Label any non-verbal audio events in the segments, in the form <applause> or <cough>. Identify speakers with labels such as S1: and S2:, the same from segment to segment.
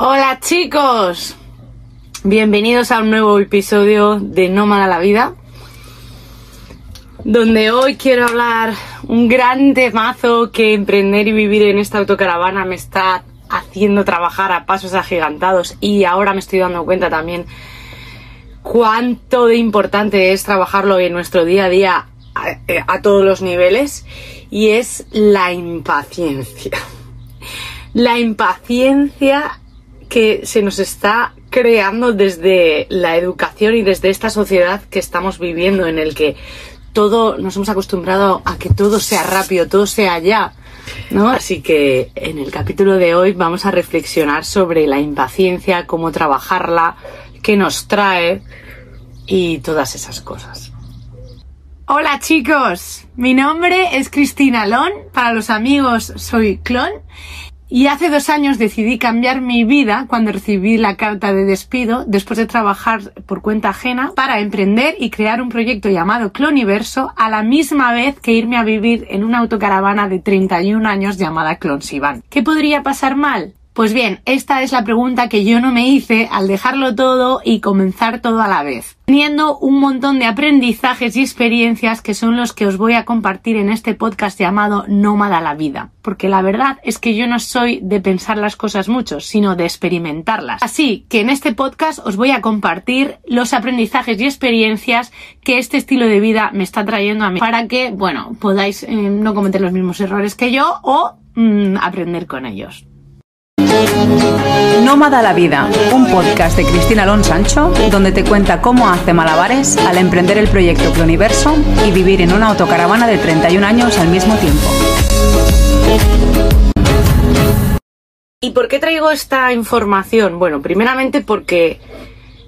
S1: Hola chicos, bienvenidos a un nuevo episodio de Nómada la Vida, donde hoy quiero hablar un gran temazo que emprender y vivir en esta autocaravana me está haciendo trabajar a pasos agigantados y ahora me estoy dando cuenta también cuánto de importante es trabajarlo en nuestro día a día a, a todos los niveles y es la impaciencia. La impaciencia que se nos está creando desde la educación y desde esta sociedad que estamos viviendo en el que todo nos hemos acostumbrado a que todo sea rápido, todo sea ya. ¿no? Así que en el capítulo de hoy vamos a reflexionar sobre la impaciencia, cómo trabajarla, qué nos trae y todas esas cosas. Hola chicos, mi nombre es Cristina Lon, para los amigos soy Clon y hace dos años decidí cambiar mi vida cuando recibí la carta de despido después de trabajar por cuenta ajena para emprender y crear un proyecto llamado Cloniverso a la misma vez que irme a vivir en una autocaravana de 31 años llamada Clonsivan. ¿Qué podría pasar mal? Pues bien, esta es la pregunta que yo no me hice al dejarlo todo y comenzar todo a la vez, teniendo un montón de aprendizajes y experiencias que son los que os voy a compartir en este podcast llamado Nómada la vida, porque la verdad es que yo no soy de pensar las cosas mucho, sino de experimentarlas. Así que en este podcast os voy a compartir los aprendizajes y experiencias que este estilo de vida me está trayendo a mí para que, bueno, podáis eh, no cometer los mismos errores que yo o mm, aprender con ellos.
S2: Nómada la Vida, un podcast de Cristina Alonso Sancho, donde te cuenta cómo hace malabares al emprender el proyecto Cloniverso y vivir en una autocaravana de 31 años al mismo tiempo.
S1: ¿Y por qué traigo esta información? Bueno, primeramente porque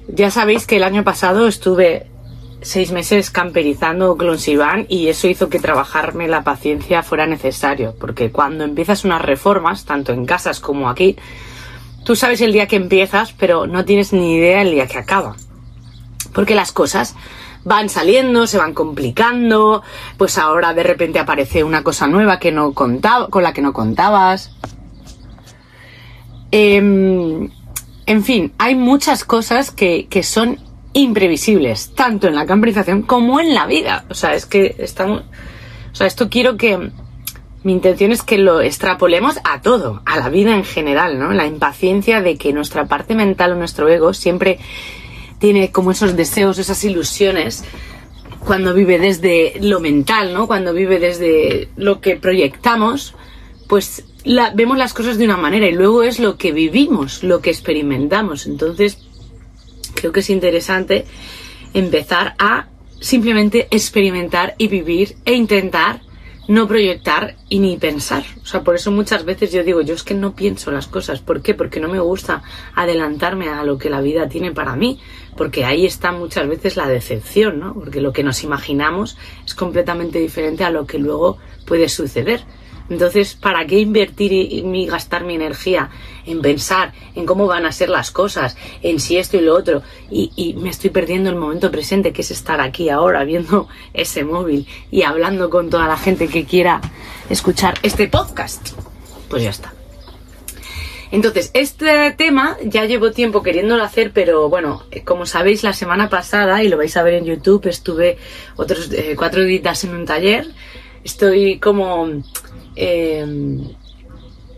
S1: ya sabéis que el año pasado estuve seis meses camperizando Clonsivan y eso hizo que trabajarme la paciencia fuera necesario, porque cuando empiezas unas reformas, tanto en casas como aquí, tú sabes el día que empiezas, pero no tienes ni idea el día que acaba. Porque las cosas van saliendo, se van complicando, pues ahora de repente aparece una cosa nueva que no contaba, con la que no contabas. Em, en fin, hay muchas cosas que, que son imprevisibles, tanto en la camperización como en la vida. O sea, es que estamos. O sea, esto quiero que. Mi intención es que lo extrapolemos a todo, a la vida en general, ¿no? La impaciencia de que nuestra parte mental o nuestro ego siempre tiene como esos deseos, esas ilusiones, cuando vive desde lo mental, ¿no? Cuando vive desde lo que proyectamos, pues vemos las cosas de una manera y luego es lo que vivimos, lo que experimentamos. Entonces, creo que es interesante empezar a simplemente experimentar y vivir e intentar no proyectar y ni pensar. O sea, por eso muchas veces yo digo, yo es que no pienso las cosas. ¿Por qué? Porque no me gusta adelantarme a lo que la vida tiene para mí. Porque ahí está muchas veces la decepción, ¿no? Porque lo que nos imaginamos es completamente diferente a lo que luego puede suceder. Entonces, ¿para qué invertir y, gastar mi energía en pensar en cómo van a ser las cosas, en si esto y lo otro? Y, me estoy perdiendo el momento presente, que es estar aquí ahora viendo <laughs> ese móvil y hablando con toda la gente que quiera escuchar este podcast. Pues ya está. Entonces, este tema ya llevo tiempo queriéndolo hacer, pero bueno, como sabéis, la semana pasada, y lo vais a ver en YouTube, estuve otros eh, cuatro días en un taller. Estoy como eh,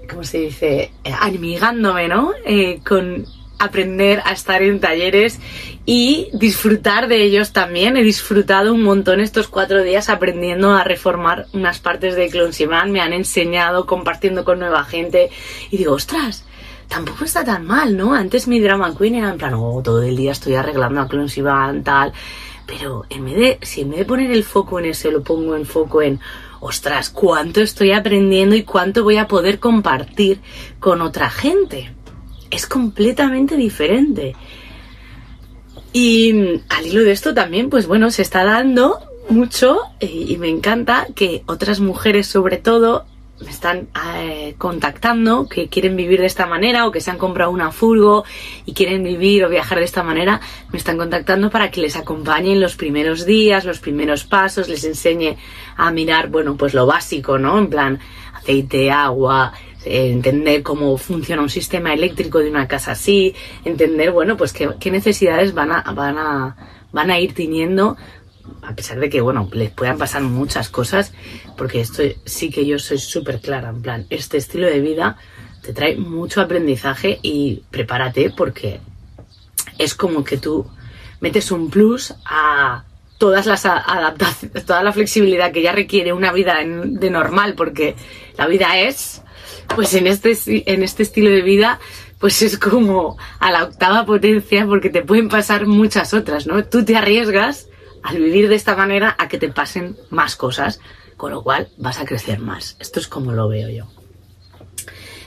S1: ¿cómo se dice? Amigándome, ¿no? Eh, con aprender a estar en talleres y disfrutar de ellos también. He disfrutado un montón estos cuatro días aprendiendo a reformar unas partes de Clonsiman. Me han enseñado compartiendo con nueva gente y digo, ostras, tampoco está tan mal, ¿no? Antes mi drama queen era en plan, oh, todo el día estoy arreglando a Clonsiman, tal. Pero en vez de, si en vez de poner el foco en ese, lo pongo en foco en ostras, cuánto estoy aprendiendo y cuánto voy a poder compartir con otra gente. Es completamente diferente. Y al hilo de esto también, pues bueno, se está dando mucho y me encanta que otras mujeres sobre todo me están eh, contactando que quieren vivir de esta manera o que se han comprado una furgo y quieren vivir o viajar de esta manera, me están contactando para que les acompañe en los primeros días, los primeros pasos, les enseñe a mirar, bueno, pues lo básico, ¿no? En plan, aceite, agua, eh, entender cómo funciona un sistema eléctrico de una casa así, entender, bueno, pues qué, qué necesidades van a, van a, van a ir teniendo a pesar de que, bueno, les puedan pasar muchas cosas, porque esto sí que yo soy súper clara, en plan, este estilo de vida te trae mucho aprendizaje y prepárate porque es como que tú metes un plus a todas las adaptaciones, toda la flexibilidad que ya requiere una vida de normal, porque la vida es, pues en este, en este estilo de vida, pues es como a la octava potencia, porque te pueden pasar muchas otras, ¿no? Tú te arriesgas al vivir de esta manera a que te pasen más cosas, con lo cual vas a crecer más. Esto es como lo veo yo.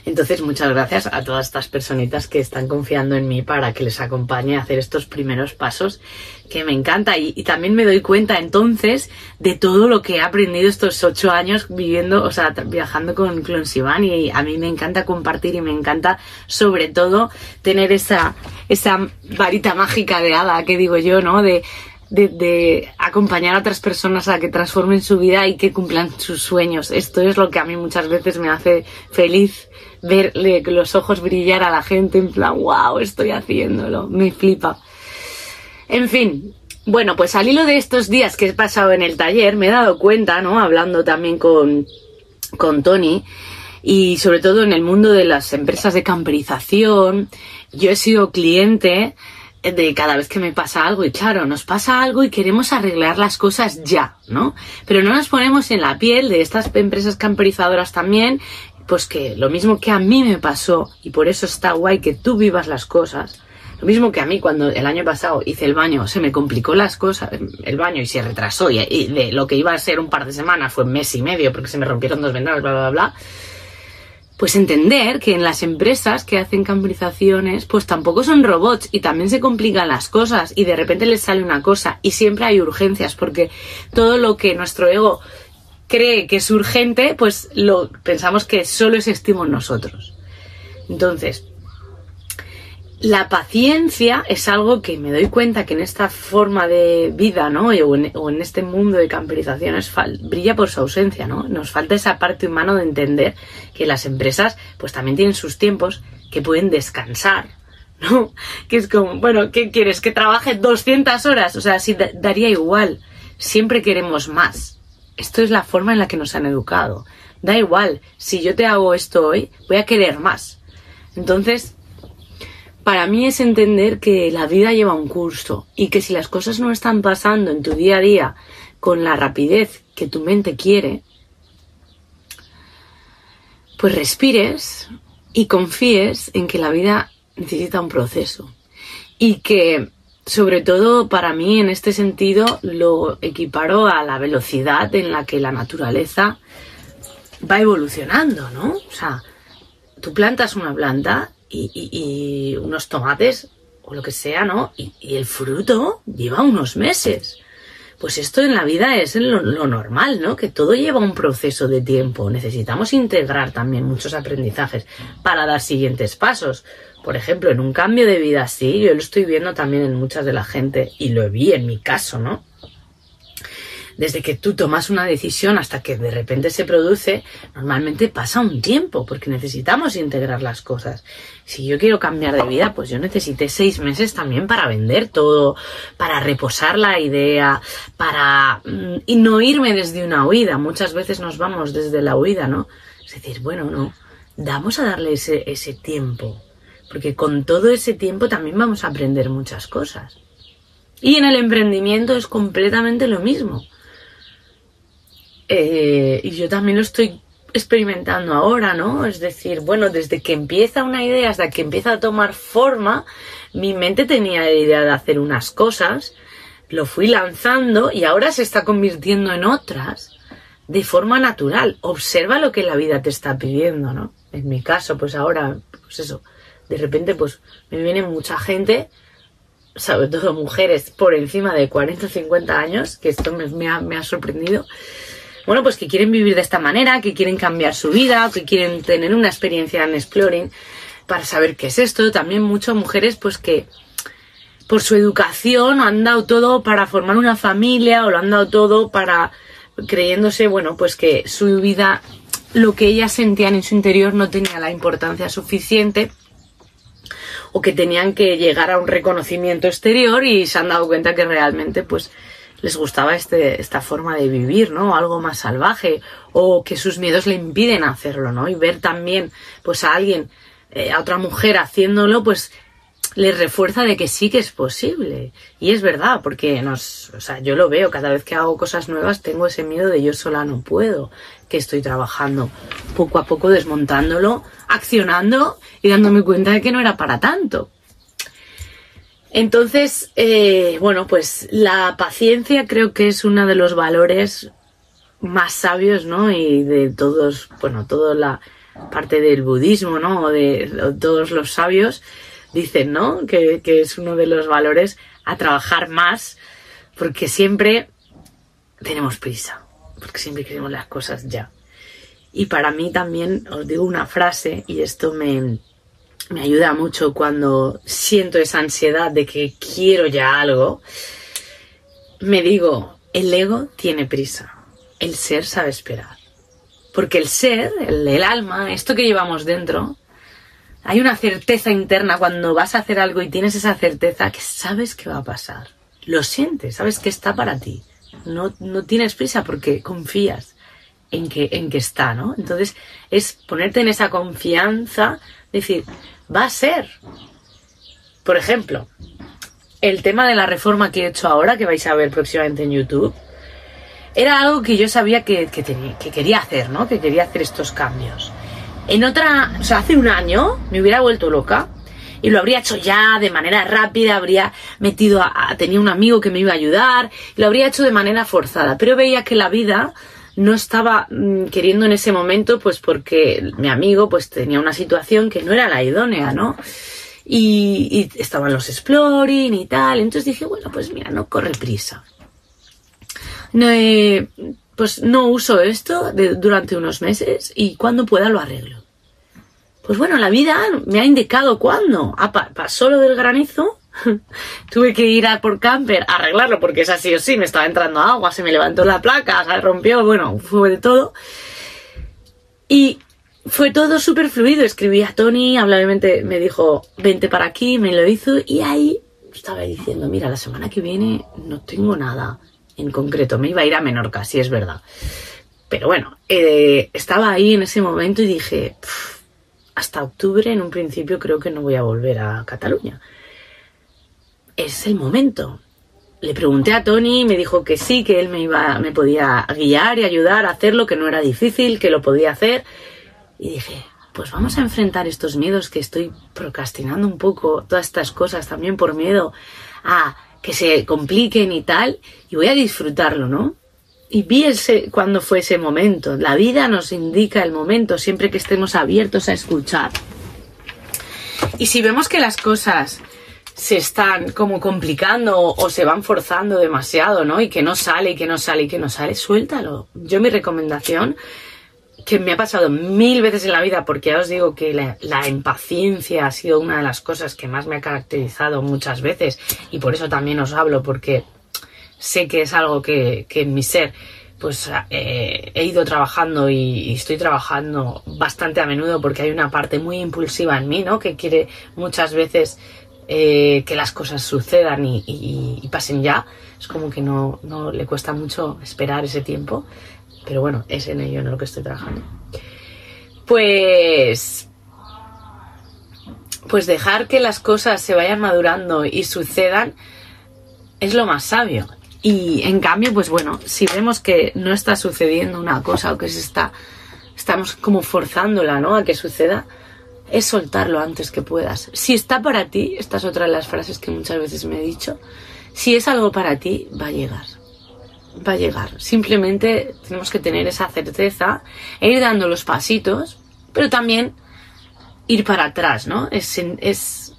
S1: Entonces, muchas gracias a todas estas personitas que están confiando en mí para que les acompañe a hacer estos primeros pasos, que me encanta. Y, también me doy cuenta entonces de todo lo que he aprendido estos ocho años viviendo, o sea, viajando con Clonsivan. Y a mí me encanta compartir y me encanta, sobre todo, tener esa, esa varita mágica de hada que digo yo, ¿no? De, de, acompañar a otras personas a que transformen su vida y que cumplan sus sueños. Esto es lo que a mí muchas veces me hace feliz verle los ojos brillar a la gente en plan, wow, estoy haciéndolo, me flipa. En fin, bueno, pues al hilo de estos días que he pasado en el taller, me he dado cuenta, ¿no? Hablando también con, con Tony, y sobre todo en el mundo de las empresas de camperización, yo he sido cliente de cada vez que me pasa algo y claro, nos pasa algo y queremos arreglar las cosas ya, ¿no? Pero no nos ponemos en la piel de estas empresas camperizadoras también pues que lo mismo que a mí me pasó, y por eso está guay que tú vivas las cosas, lo mismo que a mí cuando el año pasado hice el baño, se me complicó las cosas, el baño y se retrasó, y, de lo que iba a ser un par de semanas fue un mes y medio porque se me rompieron dos ventanas, bla, bla, bla. Pues entender que en las empresas que hacen camperizaciones, pues tampoco son robots y también se complican las cosas y de repente les sale una cosa y siempre hay urgencias porque todo lo que nuestro ego cree que es urgente, pues lo pensamos que solo existimos nosotros. Entonces, la paciencia es algo que me doy cuenta que en esta forma de vida, ¿no? O en, este mundo de camperizaciones brilla por su ausencia, ¿no? Nos falta esa parte humana de entender que las empresas, pues también tienen sus tiempos que pueden descansar, ¿no? <laughs> Que es como, bueno, ¿qué quieres? ¿Que trabaje 200 horas? O sea, si daría igual. Siempre queremos más esto es la forma en la que nos han educado. Da igual, si yo te hago esto hoy, voy a querer más. Entonces, para mí es entender que la vida lleva un curso y que si las cosas no están pasando en tu día a día con la rapidez que tu mente quiere, pues respires y confíes en que la vida necesita un proceso y que sobre todo para mí en este sentido lo equiparo a la velocidad en la que la naturaleza va evolucionando, ¿no? O sea, tú plantas una planta y, unos tomates o lo que sea, ¿no? Y, el fruto lleva unos meses. Pues esto en la vida es lo, lo, normal, ¿no? Que todo lleva un proceso de tiempo. Necesitamos integrar también muchos aprendizajes para dar siguientes pasos. Por ejemplo, en un cambio de vida así, yo lo estoy viendo también en muchas de la gente y lo vi en mi caso, ¿no? Desde que tú tomas una decisión hasta que de repente se produce, normalmente pasa un tiempo porque necesitamos integrar las cosas. Si yo quiero cambiar de vida, pues yo necesité seis meses también para vender todo, para reposar la idea, para mm, y no irme desde una huida. Muchas veces nos vamos desde la huida, ¿no? Es decir, bueno, no, damos a darle ese tiempo porque con todo ese tiempo también vamos a aprender muchas cosas. Y en el emprendimiento es completamente lo mismo. Eh, y yo también lo estoy experimentando ahora, ¿no? Es decir, bueno, desde que empieza una idea hasta que empieza a tomar forma, mi mente tenía la idea de hacer unas cosas, lo fui lanzando y ahora se está convirtiendo en otras de forma natural. Observa lo que la vida te está pidiendo, ¿no? En mi caso, pues ahora, pues eso, de repente pues me viene mucha gente, sobre todo mujeres por encima de 40 o 50 años, que esto me, ha, sorprendido. Bueno, pues que quieren vivir de esta manera, que quieren cambiar su vida, que quieren tener una experiencia en exploring para saber qué es esto. También muchas mujeres pues que por su educación han dado todo para formar una familia o lo han dado todo para creyéndose, bueno, pues que su vida lo que ellas sentían en su interior no tenía la importancia suficiente o que tenían que llegar a un reconocimiento exterior y se han dado cuenta que realmente pues les gustaba este, esta forma de vivir, ¿no? Algo más salvaje o que sus miedos le impiden hacerlo, ¿no? Y ver también pues a alguien, eh, a otra mujer haciéndolo, pues les refuerza de que sí que es posible. Y es verdad, porque nos, o sea, yo lo veo, cada vez que hago cosas nuevas tengo ese miedo de yo sola no puedo, que estoy trabajando poco a poco desmontándolo, accionando y dándome cuenta de que no era para tanto. Entonces, eh, bueno, pues la paciencia creo que es uno de los valores más sabios, ¿no? Y de todos, bueno, toda la parte del budismo, ¿no? O de todos los sabios dicen, ¿no? Que, es uno de los valores a trabajar más, porque siempre tenemos prisa, porque siempre queremos las cosas ya. Y para mí también os digo una frase, y esto me, me ayuda mucho cuando siento esa ansiedad de que quiero ya algo. Me digo, el ego tiene prisa, el ser sabe esperar. Porque el ser, el, alma, esto que llevamos dentro, hay una certeza interna cuando vas a hacer algo y tienes esa certeza que sabes que va a pasar. Lo sientes, sabes que está para ti. No, no tienes prisa porque confías en que, en que está, ¿no? Entonces es ponerte en esa confianza, decir, va a ser. Por ejemplo, el tema de la reforma que he hecho ahora, que vais a ver próximamente en YouTube, era algo que yo sabía que, que, que quería hacer, ¿no? Que quería hacer estos cambios. En otra, o sea, hace un año me hubiera vuelto loca y lo habría hecho ya de manera rápida, habría metido a, tenía un amigo que me iba a ayudar y lo habría hecho de manera forzada, pero veía que la vida no estaba mm, queriendo en ese momento pues porque mi amigo pues tenía una situación que no era la idónea, ¿no? Y, estaban los exploring y tal, entonces dije, bueno, pues mira, no corre prisa. No, he pues no uso esto durante unos meses y cuando pueda lo arreglo. Pues bueno, la vida me ha indicado cuándo. Ah, pasó lo del granizo, <laughs> tuve que ir a por camper a arreglarlo porque es así o sí, me estaba entrando agua, se me levantó la placa, se rompió, bueno, fue de todo. Y fue todo súper fluido. Escribí a Tony, amablemente me dijo, vente para aquí, me lo hizo y ahí estaba diciendo, mira, la semana que viene no tengo nada en concreto. Me iba a ir a Menorca, si es verdad. Pero bueno, eh, estaba ahí en ese momento y dije, hasta octubre en un principio creo que no voy a volver a Cataluña. Es el momento. Le pregunté a Tony y me dijo que sí, que él me iba, me podía guiar y ayudar a hacerlo, que no era difícil, que lo podía hacer. Y dije, pues vamos a enfrentar estos miedos que estoy procrastinando un poco, todas estas cosas también por miedo a que se compliquen y tal, y voy a disfrutarlo, ¿no? Y vi ese, cuando fue ese momento. La vida nos indica el momento siempre que estemos abiertos a escuchar. Y si vemos que las cosas se están como complicando o se van forzando demasiado, ¿no? Y que no sale, y que no sale, y que no sale, suéltalo. Yo mi recomendación que me ha pasado mil veces en la vida, porque ya os digo que la, impaciencia ha sido una de las cosas que más me ha caracterizado muchas veces y por eso también os hablo, porque sé que es algo que, en mi ser pues eh, he ido trabajando y, estoy trabajando bastante a menudo porque hay una parte muy impulsiva en mí, ¿no? Que quiere muchas veces eh, que las cosas sucedan y, y, pasen ya. Es como que no, no le cuesta mucho esperar ese tiempo. Pero bueno, es en ello en lo que estoy trabajando. Pues. Pues dejar que las cosas se vayan madurando y sucedan es lo más sabio. Y en cambio, pues bueno, si vemos que no está sucediendo una cosa o que se está. estamos como forzándola, ¿no? A que suceda, es soltarlo antes que puedas. Si está para ti, esta es otra de las frases que muchas veces me he dicho, si es algo para ti, va a llegar va a llegar. Simplemente tenemos que tener esa certeza e ir dando los pasitos, pero también ir para atrás, ¿no? Es, es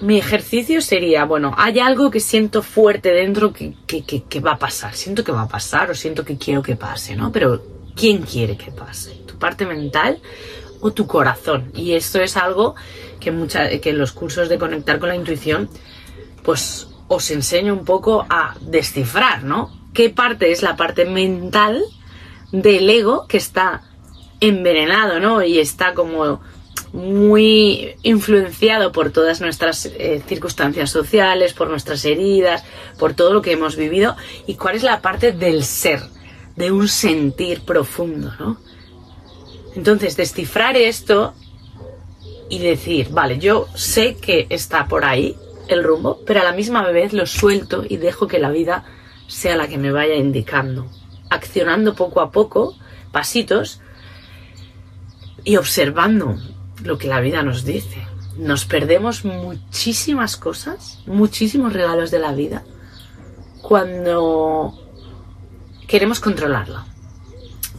S1: mi ejercicio sería, bueno, hay algo que siento fuerte dentro que, que, que, va a pasar. Siento que va a pasar o siento que quiero que pase, ¿no? Pero ¿quién quiere que pase? ¿Tu parte mental o tu corazón? Y esto es algo que, mucha, que en los cursos de conectar con la intuición, pues os enseño un poco a descifrar, ¿no? qué parte es la parte mental del ego que está envenenado, ¿no? Y está como muy influenciado por todas nuestras eh, circunstancias sociales, por nuestras heridas, por todo lo que hemos vivido y cuál es la parte del ser, de un sentir profundo, ¿no? Entonces, descifrar esto y decir, vale, yo sé que está por ahí el rumbo, pero a la misma vez lo suelto y dejo que la vida sea la que me vaya indicando, accionando poco a poco, pasitos, y observando lo que la vida nos dice. Nos perdemos muchísimas cosas, muchísimos regalos de la vida, cuando queremos controlarla.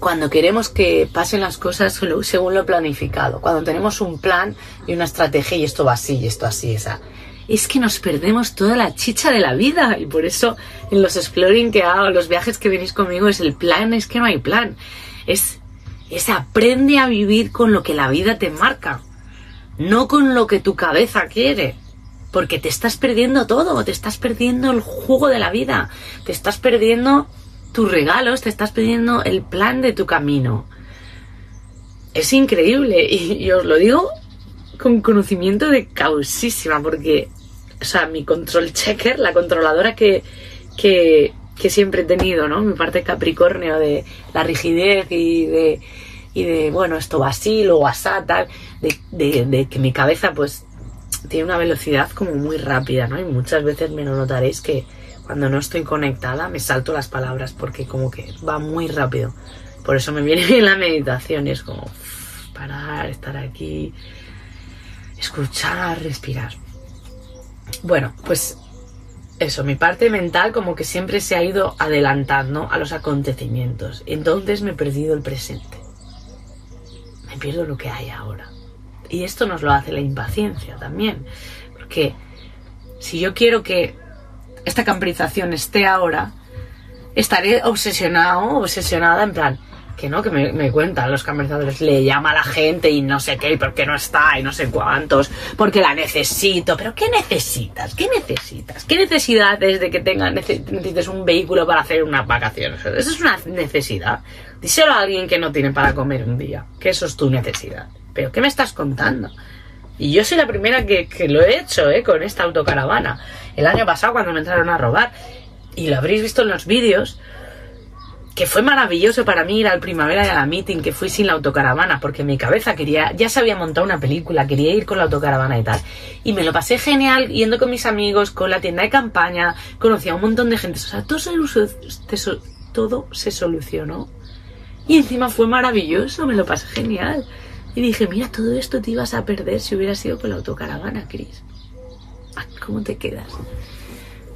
S1: Cuando queremos que pasen las cosas según lo planificado. Cuando tenemos un plan y una estrategia y esto va así y esto así. Esa. Es que nos perdemos toda la chicha de la vida. Y por eso en los exploring que hago, los viajes que venís conmigo, es el plan, es que no hay plan. Es es aprende a vivir con lo que la vida te marca, no con lo que tu cabeza quiere. Porque te estás perdiendo todo, te estás perdiendo el jugo de la vida, te estás perdiendo tus regalos, te estás perdiendo el plan de tu camino. Es increíble y, os lo digo con conocimiento de causísima, porque, o sea, mi control checker, la controladora que, que, que siempre he tenido, ¿no? Mi parte capricornio de la rigidez y de, y de, bueno, esto va así, luego asá, tal, de, de, que mi cabeza pues tiene una velocidad como muy rápida, ¿no? Y muchas veces me lo notaréis que cuando no estoy conectada me salto las palabras porque como que va muy rápido. Por eso me viene <laughs> bien la meditación es como parar, estar aquí, escuchar, respirar. Bueno, pues eso, mi parte mental como que siempre se ha ido adelantando a los acontecimientos. Entonces me he perdido el presente. Me pierdo lo que hay ahora. Y esto nos lo hace la impaciencia también. Porque si yo quiero que esta camperización esté ahora, estaré obsesionado, obsesionada en plan, que no, que me, cuentan los camperizadores, le llama a la gente y no sé qué, y por qué no está, y no sé cuántos, porque la necesito. Pero ¿qué necesitas? ¿Qué necesitas? ¿Qué necesidad es de que tenga, necesites un vehículo para hacer unas vacaciones? Eso es una necesidad. Díselo a alguien que no tiene para comer un día, que eso es tu necesidad. Pero ¿qué me estás contando? Y yo soy la primera que, que lo he hecho, ¿eh? Con esta autocaravana. El año pasado cuando me entraron a robar, y lo habréis visto en los vídeos, que fue maravilloso para mí ir al primavera y a la meeting, que fui sin la autocaravana, porque mi cabeza quería, ya se había montado una película, quería ir con la autocaravana y tal. Y me lo pasé genial yendo con mis amigos, con la tienda de campaña, conocí a un montón de gente. O sea, todo se, todo se solucionó. Y encima fue maravilloso, me lo pasé genial. Y dije, mira, todo esto te ibas a perder si hubieras sido con la autocaravana, Chris. ¿Cómo te quedas?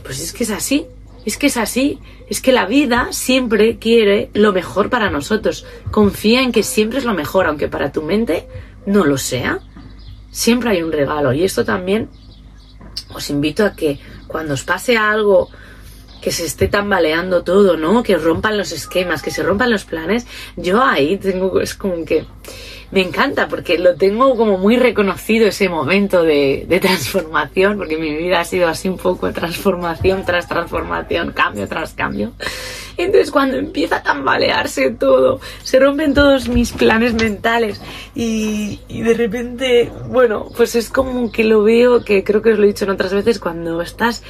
S1: Pues es que es así. Es que es así, es que la vida siempre quiere lo mejor para nosotros. Confía en que siempre es lo mejor, aunque para tu mente no lo sea. Siempre hay un regalo. Y esto también os invito a que cuando os pase algo que se esté tambaleando todo, ¿no? Que rompan los esquemas, que se rompan los planes, yo ahí tengo, es como que me encanta porque lo tengo como muy reconocido ese momento de, transformación, porque mi vida ha sido así un poco transformación tras transformación, cambio tras cambio. Entonces cuando empieza a tambalearse todo, se rompen todos mis planes mentales y, y de repente, bueno, pues es como que lo veo, que creo que os lo he dicho en otras veces, cuando estás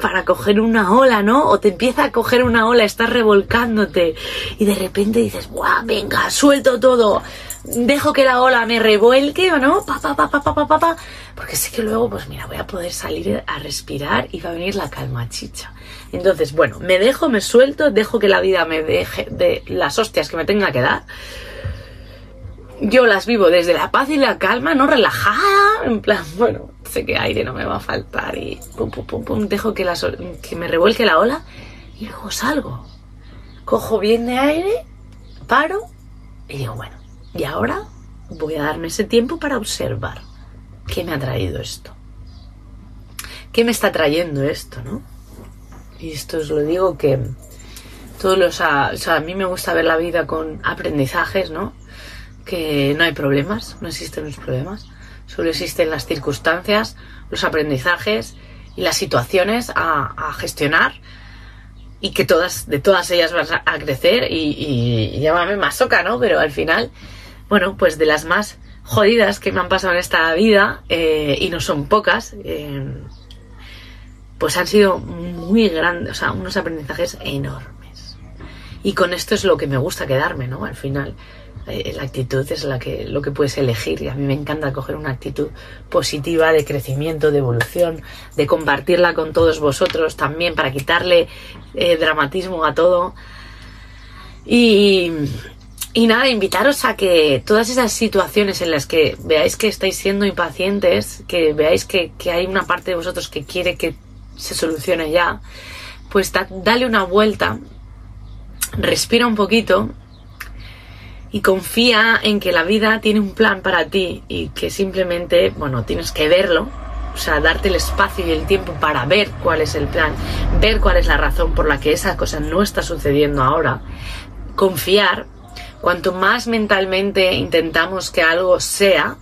S1: para coger una ola, ¿no? O te empieza a coger una ola, estás revolcándote y de repente dices, ¡guau! Venga, suelto todo. Dejo que la ola me revuelque o no, pa, pa, pa, pa, pa, pa, porque sé que luego, pues mira, voy a poder salir a respirar y va a venir la calma chicha. Entonces, bueno, me dejo, me suelto, dejo que la vida me deje de las hostias que me tenga que dar yo las vivo desde la paz y la calma, no relajada, en plan, <laughs> bueno, sé que aire no me va a faltar y pum, pum, pum, pum, dejo que, que me revuelque la ola y luego salgo. Cojo bien de aire, paro y digo, bueno, y ahora voy a darme ese tiempo para observar qué me ha traído esto. ¿Qué me está trayendo esto, no? Y esto os lo digo que todos los... A, o sea, a mí me gusta ver la vida con aprendizajes, ¿no? Que no hay problemas, no existen los problemas Solo existen las circunstancias, los aprendizajes y las situaciones a, gestionar y que todas, de todas ellas vas a, crecer y, y, llámame masoca, ¿no? Pero al final, bueno, pues de las más jodidas que me han pasado en esta vida, eh, y no son pocas, eh, pues han sido muy grandes, o sea, unos aprendizajes enormes. Y con esto es lo que me gusta quedarme, ¿no? Al final, la actitud es la que, lo que puedes elegir y a mí me encanta coger una actitud positiva de crecimiento, de evolución, de compartirla con todos vosotros también para quitarle eh, dramatismo a todo. Y, y nada, invitaros a que todas esas situaciones en las que veáis que estáis siendo impacientes, que veáis que, que hay una parte de vosotros que quiere que se solucione ya, pues dale una vuelta, respira un poquito y confía en que la vida tiene un plan para ti y que simplemente, bueno, tienes que verlo, o sea, darte el espacio y el tiempo para ver cuál es el plan, ver cuál es la razón por la que esa cosa no está sucediendo ahora, confiar. Cuanto más mentalmente intentamos que algo sea,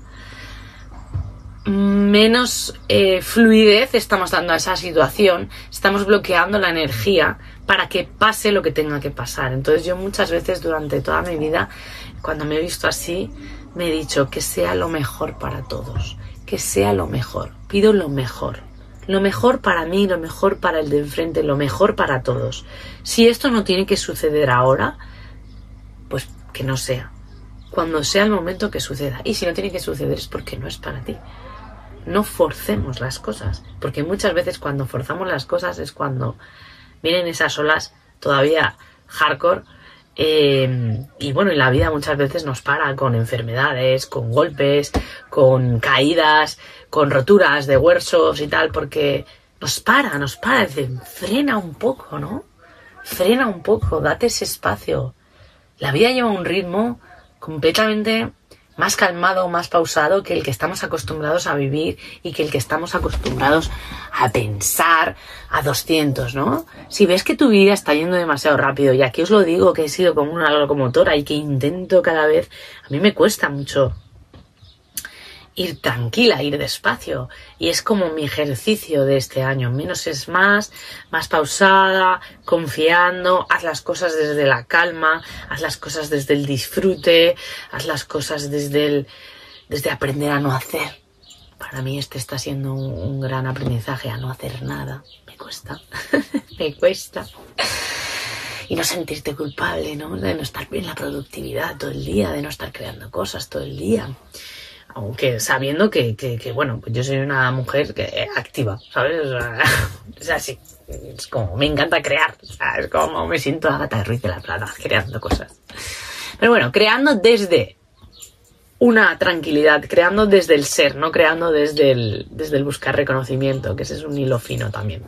S1: menos eh, fluidez estamos dando a esa situación, estamos bloqueando la energía para que pase lo que tenga que pasar. Entonces yo muchas veces durante toda mi vida, cuando me he visto así, me he dicho que sea lo mejor para todos, que sea lo mejor, pido lo mejor. Lo mejor para mí, lo mejor para el de enfrente, lo mejor para todos. Si esto no tiene que suceder ahora, pues que no sea. Cuando sea el momento que suceda. Y si no tiene que suceder es porque no es para ti no forcemos las cosas, porque muchas veces cuando forzamos las cosas es cuando vienen esas olas todavía hardcore eh, y bueno, en la vida muchas veces nos para con enfermedades, con golpes, con caídas, con roturas de huesos y tal, porque nos para, nos para, frena un poco, ¿no? Frena un poco, date ese espacio. La vida lleva un ritmo completamente más calmado, más pausado que el que estamos acostumbrados a vivir y que el que estamos acostumbrados a pensar a 200, ¿no? Si ves que tu vida está yendo demasiado rápido, y aquí os lo digo que he sido como una locomotora y que intento cada vez, a mí me cuesta mucho ir tranquila, ir despacio. Y es como mi ejercicio de este año. Menos es más, más pausada, confiando, haz las cosas desde la calma, haz las cosas desde el disfrute, haz las cosas desde el, desde aprender a no hacer. Para mí este está siendo un, gran aprendizaje a no hacer nada. Me cuesta, <laughs> me cuesta. Y no sentirte culpable, ¿no? De no estar en la productividad todo el día, de no estar creando cosas todo el día aunque sabiendo que, que, bueno, pues yo soy una mujer activa, ¿sabes? Es <laughs> así. Es como, me encanta crear, Es como me siento Agatha Ruiz de la Plata, creando cosas. Pero bueno, creando desde una tranquilidad, creando desde el ser, no creando desde el, desde el buscar reconocimiento, que ese es un hilo fino también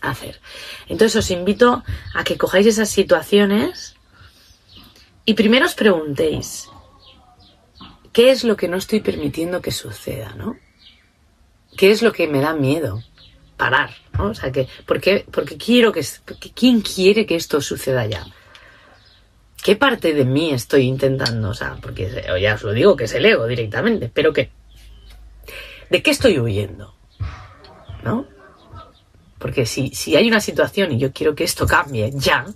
S1: hacer. Entonces os invito a que cojáis esas situaciones y primero os preguntéis, ¿qué es lo que no estoy permitiendo que suceda, no? ¿Qué es lo que me da miedo? Parar, ¿no? O sea, que, ¿por qué, porque quiero que, ¿quién quiere que esto suceda ya? ¿Qué parte de mí estoy intentando? O sea, porque ya os lo digo que es el ego directamente, pero ¿qué? ¿De qué estoy huyendo? ¿No? Porque si, si hay una situación y yo quiero que esto cambie ya,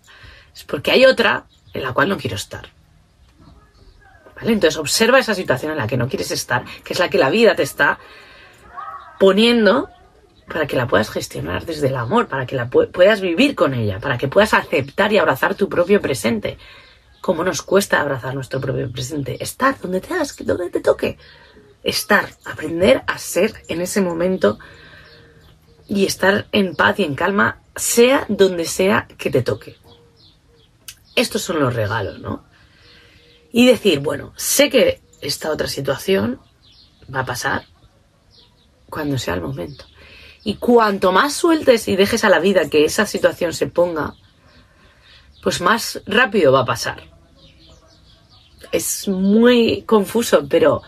S1: es porque hay otra en la cual no quiero estar. Entonces observa esa situación en la que no quieres estar, que es la que la vida te está poniendo para que la puedas gestionar desde el amor, para que la puedas vivir con ella, para que puedas aceptar y abrazar tu propio presente. ¿Cómo nos cuesta abrazar nuestro propio presente? Estar donde te hagas, donde te toque. Estar, aprender a ser en ese momento y estar en paz y en calma, sea donde sea que te toque. Estos son los regalos, ¿no? Y decir, bueno, sé que esta otra situación va a pasar cuando sea el momento. Y cuanto más sueltes y dejes a la vida que esa situación se ponga, pues más rápido va a pasar. Es muy confuso, pero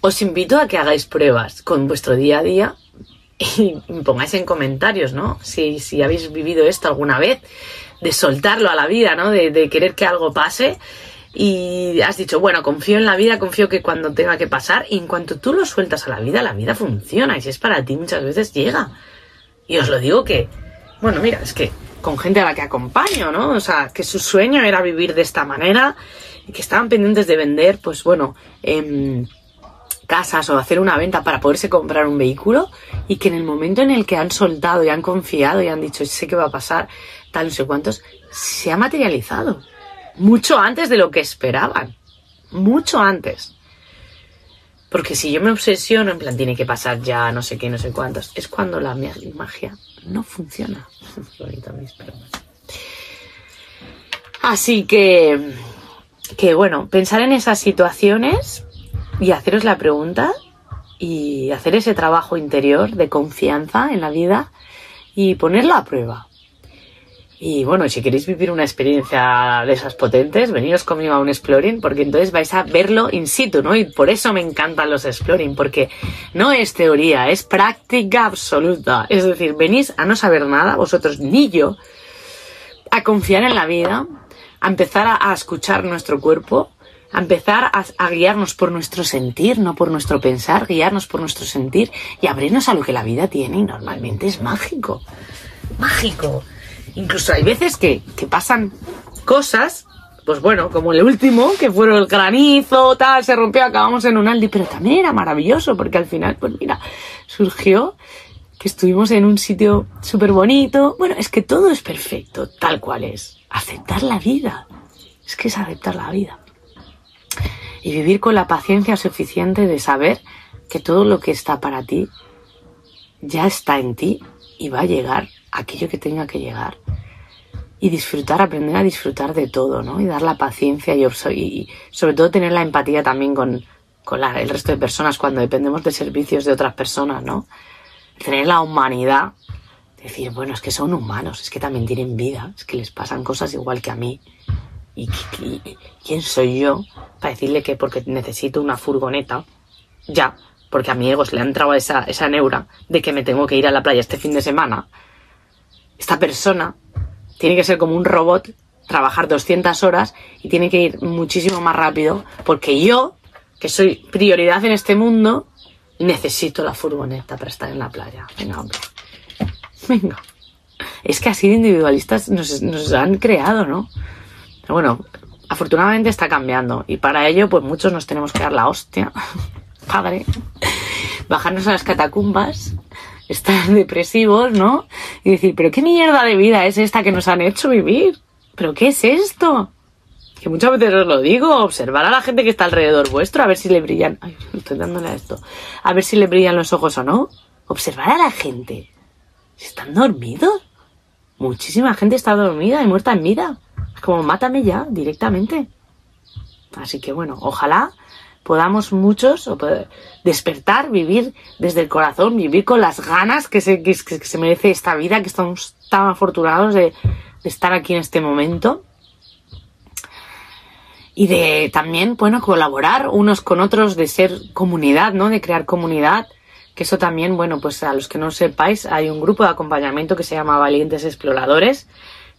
S1: os invito a que hagáis pruebas con vuestro día a día y <laughs> pongáis en comentarios, ¿no? Si, si habéis vivido esto alguna vez, de soltarlo a la vida, ¿no? De, de querer que algo pase y has dicho, bueno, confío en la vida, confío que cuando tenga que pasar, y en cuanto tú lo sueltas a la vida, la vida funciona, y si es para ti muchas veces llega. Y os lo digo que, bueno, mira, es que con gente a la que acompaño, ¿no? O sea, que su sueño era vivir de esta manera y que estaban pendientes de vender, pues bueno, em, casas o hacer una venta para poderse comprar un vehículo y que en el momento en el que han soltado y han confiado y han dicho, sé qué va a pasar, tal, no sé cuántos, se ha materializado. Mucho antes de lo que esperaban. Mucho antes. Porque si yo me obsesiono, en plan, tiene que pasar ya, no sé qué, no sé cuántos, es cuando la magia no funciona. <laughs> Así que, que bueno, pensar en esas situaciones y haceros la pregunta y hacer ese trabajo interior de confianza en la vida y ponerla a prueba. Y bueno, si queréis vivir una experiencia de esas potentes, veniros conmigo a un exploring, porque entonces vais a verlo in situ, ¿no? Y por eso me encantan los exploring, porque no es teoría, es práctica absoluta. Es decir, venís a no saber nada, vosotros ni yo, a confiar en la vida, a empezar a, escuchar nuestro cuerpo, a empezar a, a, guiarnos por nuestro sentir, no por nuestro pensar, guiarnos por nuestro sentir y abrirnos a lo que la vida tiene y normalmente es mágico. Mágico. Incluso hay veces que, pasan cosas, pues bueno, como el último, que fueron el granizo, tal, se rompió, acabamos en un Aldi, pero también era maravilloso, porque al final, pues mira, surgió que estuvimos en un sitio súper bonito. Bueno, es que todo es perfecto, tal cual es. Aceptar la vida. Es que es aceptar la vida. Y vivir con la paciencia suficiente de saber que todo lo que está para ti ya está en ti y va a llegar aquello que tenga que llegar. Y disfrutar, aprender a disfrutar de todo, ¿no? Y dar la paciencia y, sobre todo tener la empatía también con, el resto de personas cuando dependemos de servicios de otras personas, ¿no? Tener la humanidad, decir, bueno, es que son humanos, es que también tienen vida, es que les pasan cosas igual que a mí. ¿Y, quién soy yo para decirle que porque necesito una furgoneta, ya, porque a mi ego le ha entrado esa, esa neura de que me tengo que ir a la playa este fin de semana, esta persona tiene que ser como un robot, trabajar 200 horas y tiene que ir muchísimo más rápido porque yo, que soy prioridad en este mundo, necesito la furgoneta para estar en la playa. Venga, hombre. Venga. Es que así de individualistas nos, nos han creado, ¿no? Pero bueno, afortunadamente está cambiando y para ello pues muchos nos tenemos que dar la hostia, <laughs> padre, bajarnos a las catacumbas estar <laughs> depresivos, ¿no? Y decir, pero qué mierda de vida es esta que nos han hecho vivir. ¿Pero qué es esto? Que muchas veces os lo digo, observar a la gente que está alrededor vuestro, a ver si le brillan. Ay, <laughs> estoy dándole a esto. A ver si le brillan los ojos o no. Observar a la gente. ¿Están dormidos? Muchísima gente está dormida y muerta en vida. Es como, mátame ya, directamente. Así que bueno, ojalá podamos muchos despertar, vivir desde el corazón, vivir con las ganas que se, que, se merece esta vida, que estamos tan afortunados de, estar aquí en este momento. Y de también, bueno, colaborar unos con otros, de ser comunidad, ¿no? De crear comunidad. Que eso también, bueno, pues a los que no sepáis, hay un grupo de acompañamiento que se llama Valientes Exploradores,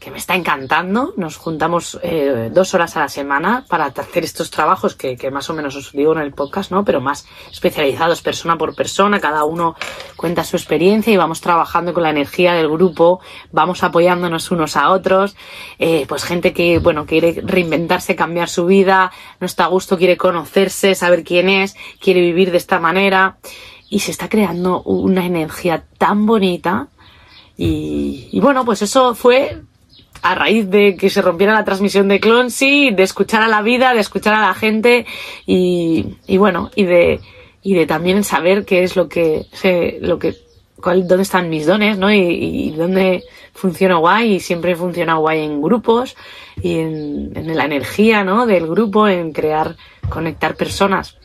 S1: que me está encantando. Nos juntamos eh, dos horas a la semana para hacer estos trabajos que, que, más o menos os digo en el podcast, ¿no? Pero más especializados persona por persona. Cada uno cuenta su experiencia y vamos trabajando con la energía del grupo, vamos apoyándonos unos a otros. Eh, pues gente que, bueno, quiere reinventarse, cambiar su vida, no está a gusto, quiere conocerse, saber quién es, quiere vivir de esta manera. Y se está creando una energía tan bonita. Y, y bueno, pues eso fue a raíz de que se rompiera la transmisión de Clonsy, de escuchar a la vida, de escuchar a la gente y, y bueno, y de, y de también saber qué es lo que, sé, lo que, cuál, dónde están mis dones, ¿no? Y, y dónde funciona guay y siempre funciona guay en grupos y en, en la energía, ¿no? Del grupo, en crear, conectar personas.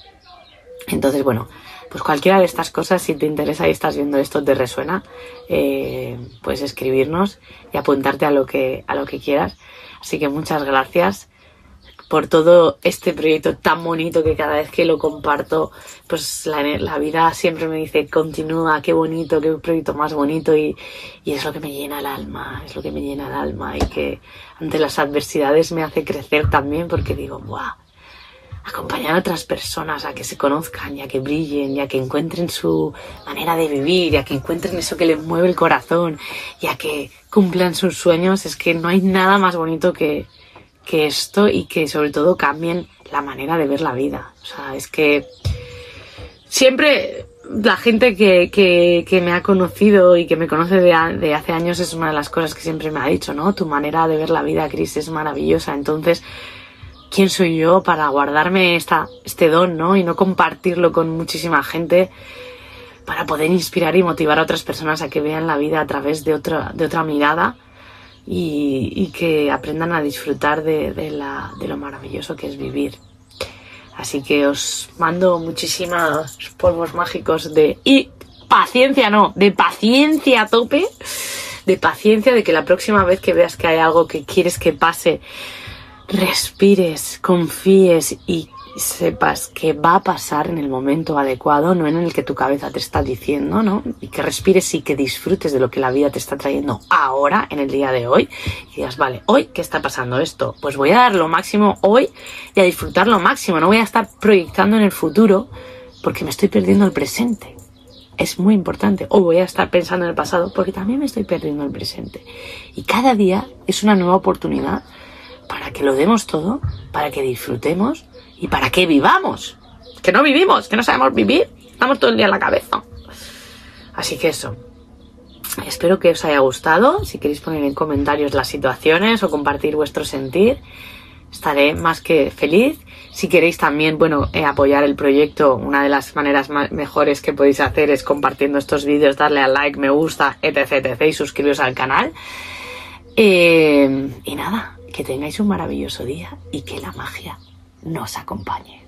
S1: Entonces, bueno, pues cualquiera de estas cosas, si te interesa y estás viendo esto, te resuena, eh, puedes escribirnos y apuntarte a lo que, a lo que quieras. Así que muchas gracias por todo este proyecto tan bonito que cada vez que lo comparto, pues la, la vida siempre me dice, continúa, qué bonito, qué proyecto más bonito y, y es lo que me llena el alma, es lo que me llena el alma y que ante las adversidades me hace crecer también porque digo, ¡buah! Acompañar a otras personas a que se conozcan y a que brillen y a que encuentren su manera de vivir y a que encuentren eso que les mueve el corazón y a que cumplan sus sueños, es que no hay nada más bonito que, que esto y que sobre todo cambien la manera de ver la vida. O sea, es que siempre la gente que, que, me ha conocido y que me conoce de, de, hace años es una de las cosas que siempre me ha dicho, ¿no? Tu manera de ver la vida, Cris, es maravillosa. Entonces, ¿quién soy yo para guardarme esta, este don, ¿no? Y no compartirlo con muchísima gente para poder inspirar y motivar a otras personas a que vean la vida a través de otra, de otra mirada y, que aprendan a disfrutar de, de lo maravilloso que es vivir. Así que os mando muchísimos polvos mágicos de... Y paciencia, no, de paciencia a tope. De paciencia de que la próxima vez que veas que hay algo que quieres que pase, respires, confíes y sepas que va a pasar en el momento adecuado, no en el que tu cabeza te está diciendo, ¿no? Y que respires y que disfrutes de lo que la vida te está trayendo ahora, en el día de hoy. Y digas, vale, hoy, ¿qué está pasando esto? Pues voy a dar lo máximo hoy y a disfrutar lo máximo. No voy a estar proyectando en el futuro porque me estoy perdiendo el presente. Es muy importante. O voy a estar pensando en el pasado porque también me estoy perdiendo el presente. Y cada día es una nueva oportunidad para que lo demos todo, para que disfrutemos y para que vivamos. Que no vivimos, que no sabemos vivir. Estamos todo el día en la cabeza. Así que eso. Espero que os haya gustado. Si queréis poner en comentarios las situaciones o compartir vuestro sentir, estaré más que feliz. Si queréis también, bueno, eh, apoyar el proyecto, una de las maneras mejores que podéis hacer es compartiendo estos vídeos, darle al like, me gusta, etc, etc, y suscribiros al canal. Eh, y nada, que tengáis un maravilloso día y que la magia nos acompañe.